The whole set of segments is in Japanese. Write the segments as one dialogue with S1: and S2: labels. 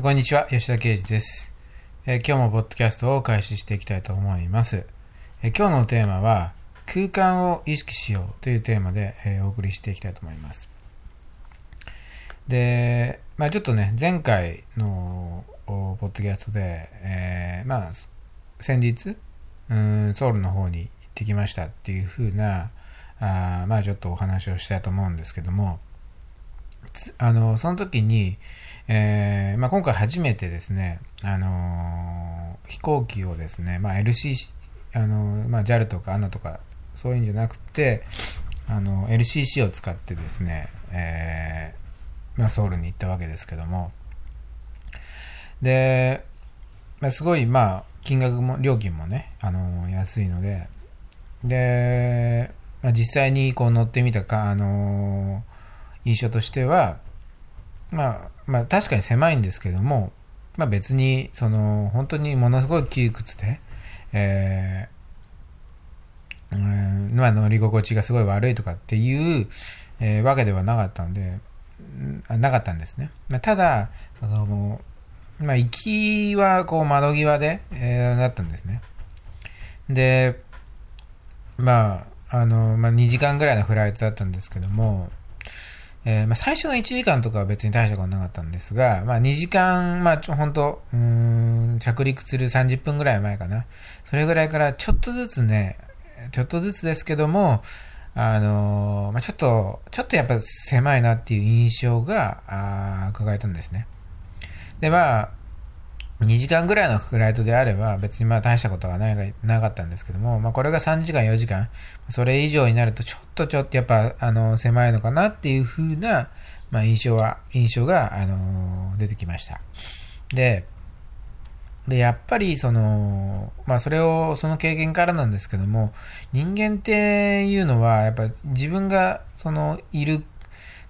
S1: こんにちは、吉田圭司です、えー今日もポッドキャストを開始していきたいと思います。えー今日のテーマは、空間を意識しようというテーマで、えーお送りしていきたいと思います。で、まあちょっとね、前回のポッドキャストで、えーまあ、先日、うんソウルの方に行ってきましたっていう風な、あまあちょっとお話をしたいと思うんですけども、あの、その時に、えーまあ、今回初めてですね、あのー飛行機をですね、まあ、LCC、あのーまあ、JAL とか ANA とかそういうんじゃなくて、あの LCC を使ってですね、えーまあ、ソウルに行ったわけですけども、で、まあ、すごい、まあ、金額も、料金もね、あのー安いので、で、まあ、実際にこう乗ってみたか、あのー印象としては、まあ、まあ確かに狭いんですけども、まあ別に、その、本当にものすごい窮屈で、えーうんまあ乗り心地がすごい悪いとかっていう、えーわけではなかったので、うんなかったんですね。まあ、ただ、その、まあ行きはこう窓際で、えーだったんですね。で、まあ、あの、まあ2時間ぐらいのフライトだったんですけども、えーまあ、最初の1時間とかは別に大したことなかったんですが、まあ、2時間、まあ、ちょ、本当うん、着陸する30分ぐらい前かな。それぐらいからちょっとずつね、ちょっとずつですけども、あのーまあ、ちょっと、ちょっとやっぱ狭いなっていう印象が、あ伺えたんですね。で、まあ、2時間ぐらいのフライトであれば別にまあ大したことはないなかったんですけども、まあこれが3時間4時間、それ以上になるとちょっとちょっとやっぱあの狭いのかなっていう風な、まあ印象は、印象があの出てきました。で、で、やっぱりその、まあそれを、その経験からなんですけども、人間っていうのはやっぱ自分がそのいる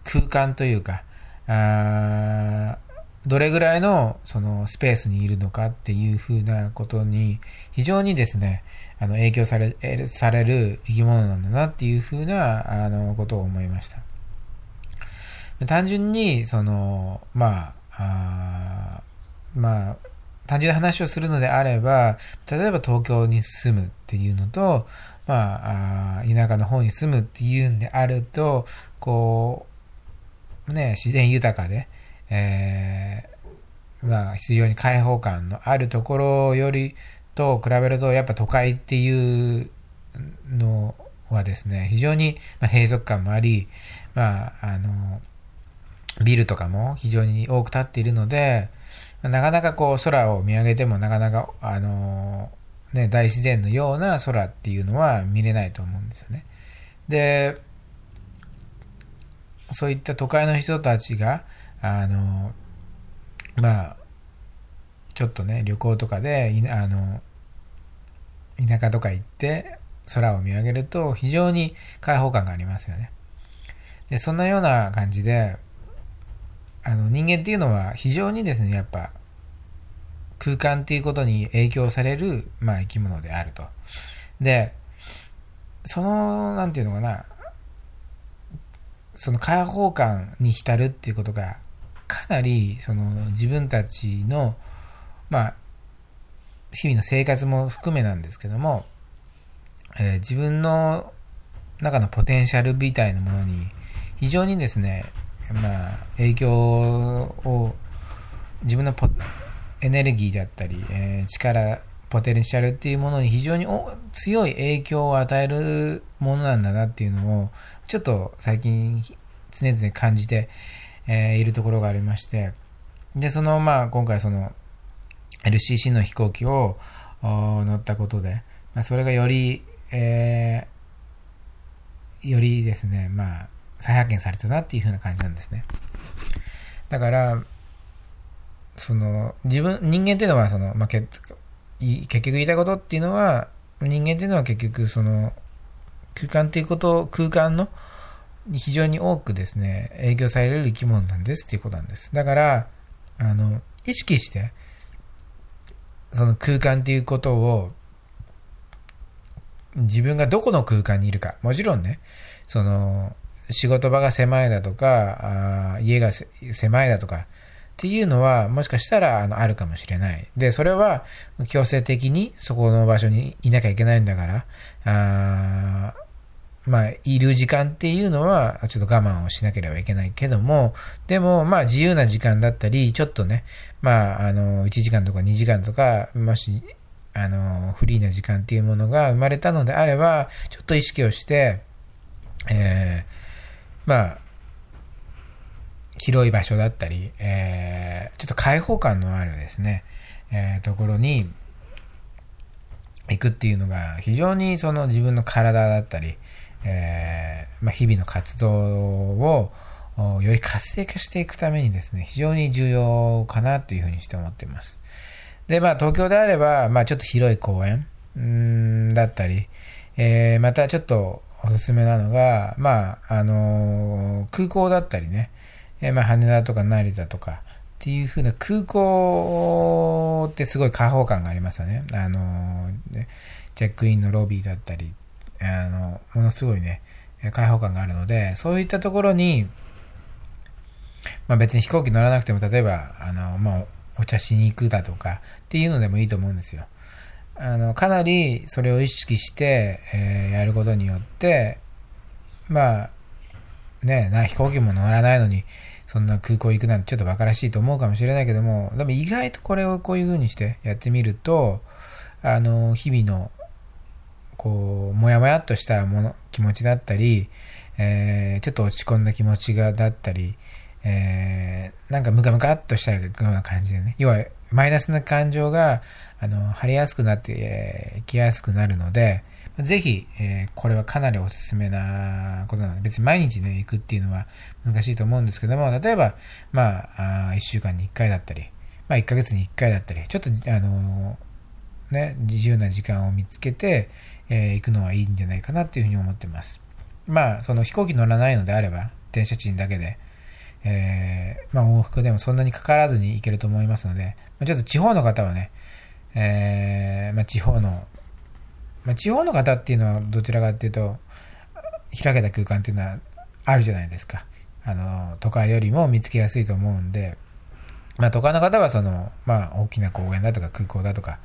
S1: 空間というか、あーどれぐらいのそのスペースにいるのかっていうふうなことに非常にですね、あの影響されされる生き物なんだなっていうふうなあのことを思いました。単純に、その、まあ、あまあ、単純な話をするのであれば、例えば東京に住むっていうのと、まあ、あ田舎の方に住むっていうんであると、こう、ね、自然豊かで、えーまあ、非常に開放感のあるところよりと比べると、やっぱ都会っていうのはですね、非常にま閉塞感もあり、まあ、あの、ビルとかも非常に多く建っているので、なかなかこう空を見上げてもなかなか、あの、ね、大自然のような空っていうのは見れないと思うんですよね。で、そういった都会の人たちが、あの、まあ、ちょっとね、旅行とかで、あの、田舎とか行って空を見上げると非常に開放感がありますよね。で、そんなような感じで、あの、人間っていうのは非常にですね、やっぱ、空間っていうことに影響される、まあ、生き物であると。で、その、なんていうのかな、その開放感に浸るっていうことが、かなり、その、自分たちの、まあ、日々の生活も含めなんですけども、えー自分の中のポテンシャルみたいなものに、非常にですね、まあ、影響を、自分のエネルギーだったり、えー力、ポテンシャルっていうものに非常に強い影響を与えるものなんだなっていうのを、ちょっと最近常々感じて、えーいるところがありまして、で、その、まあ、今回その、LCC の飛行機を乗ったことで、まあ、それがより、えーよりですね、まあ、再発見されたなっていう風な感じなんですね。だから、その、自分、人間っていうのは、その、まあ、け結局言いたいことっていうのは、人間っていうのは結局、その、空間っていうこと、空間の、非常に多くですね、影響される生き物なんですっていうことなんです。だから、あの、意識して、その空間っていうことを、自分がどこの空間にいるか。もちろんね、その、仕事場が狭いだとか、あ家が狭いだとか、っていうのは、もしかしたら、あの、あるかもしれない。で、それは、強制的にそこの場所にいなきゃいけないんだから、あまあ、いる時間っていうのは、ちょっと我慢をしなければいけないけども、でも、まあ、自由な時間だったり、ちょっとね、まあ、あの、1時間とか2時間とか、もし、あの、フリーな時間っていうものが生まれたのであれば、ちょっと意識をして、えー、まあ、広い場所だったり、えー、ちょっと開放感のあるですね、えー、ところに行くっていうのが非常にその自分の体だったり、えー、まあ、日々の活動をより活性化していくためにですね、非常に重要かなというふうにして思っています。で、まあ、東京であれば、まあ、ちょっと広い公園んだったり、えー、またちょっとおすすめなのが、まあ、あのー、空港だったりね、えー、まあ、羽田とか成田とか、っていう風な空港ってすごい開放感がありますよね。あのー、チェックインのロビーだったり、あの、ものすごいね、開放感があるので、そういったところに、まあ別に飛行機乗らなくても、例えば、あの、まあ、お茶しに行くだとかっていうのでもいいと思うんですよ。あの、かなりそれを意識して、えー、やることによって、まあ、ね、な、飛行機も乗らないのに、そんな空港行くなんてちょっと馬鹿らしいと思うかもしれないけども、でも意外とこれをこういう風にしてやってみると、あの、日々のこう、もやもやっとしたもの、気持ちだったり、えー、ちょっと落ち込んだ気持ちがだったり、えー、なんかムカムカっとしたような感じでね、要はマイナスな感情が、あの、晴れやすくなって、えー、きやすくなるので、ぜひ、えー、これはかなりおすすめなことなので、別に毎日ね、行くっていうのは難しいと思うんですけども、例えば、まあ、あ1週間に1回だったり、まあ、1ヶ月に1回だったり、ちょっと、あのね、自由な時間を見つけて、えー、行くのはいいんじゃないかなっていうふうに思ってます。まあ、その飛行機乗らないのであれば、電車賃だけで、えー、まあ往復でもそんなにかからずに行けると思いますので、ちょっと地方の方はね、えー、まあ地方の、まあ地方の方っていうのはどちらかっていうと、開けた空間っていうのはあるじゃないですか。あの、都会よりも見つけやすいと思うんで、まあ都会の方はその、まあ大きな公園だとか空港だとか、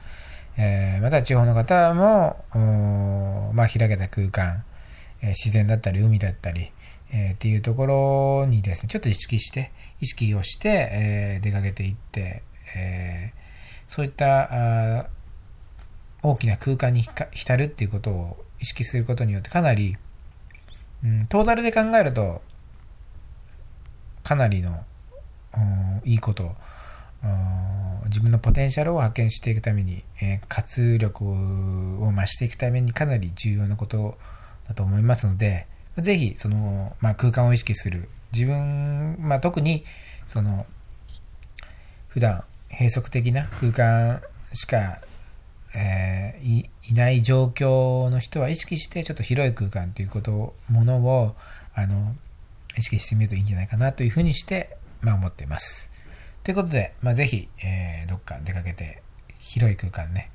S1: えー、また地方の方も、まあ、開けた空間、えー、自然だったり海だったり、えー、っていうところにですね、ちょっと意識して、意識をして、えー、出かけていって、え、そういった大きな空間に浸るっていうことを意識することによってかなり、うん、トータルで考えると、かなりのいいこと自分のポテンシャルを発見していくために、えー、活力を増していくためにかなり重要なことだと思いますので、ぜひ、その、まあ、空間を意識する。自分、まあ、特に、その、普段閉塞的な空間しか、えー、いいない状況の人は意識してちょっと広い空間ということ、ものを、あの、意識してみるといいんじゃないかなというふうにして、まあ、思っています。ということで、まあ、ぜひ、えー、どっか出かけて、広い空間ね、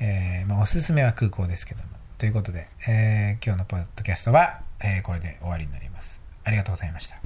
S1: えー、まあ、おすすめは空港ですけども。ということで、えー、今日のポッドキャストは、えー、これで終わりになります。ありがとうございました。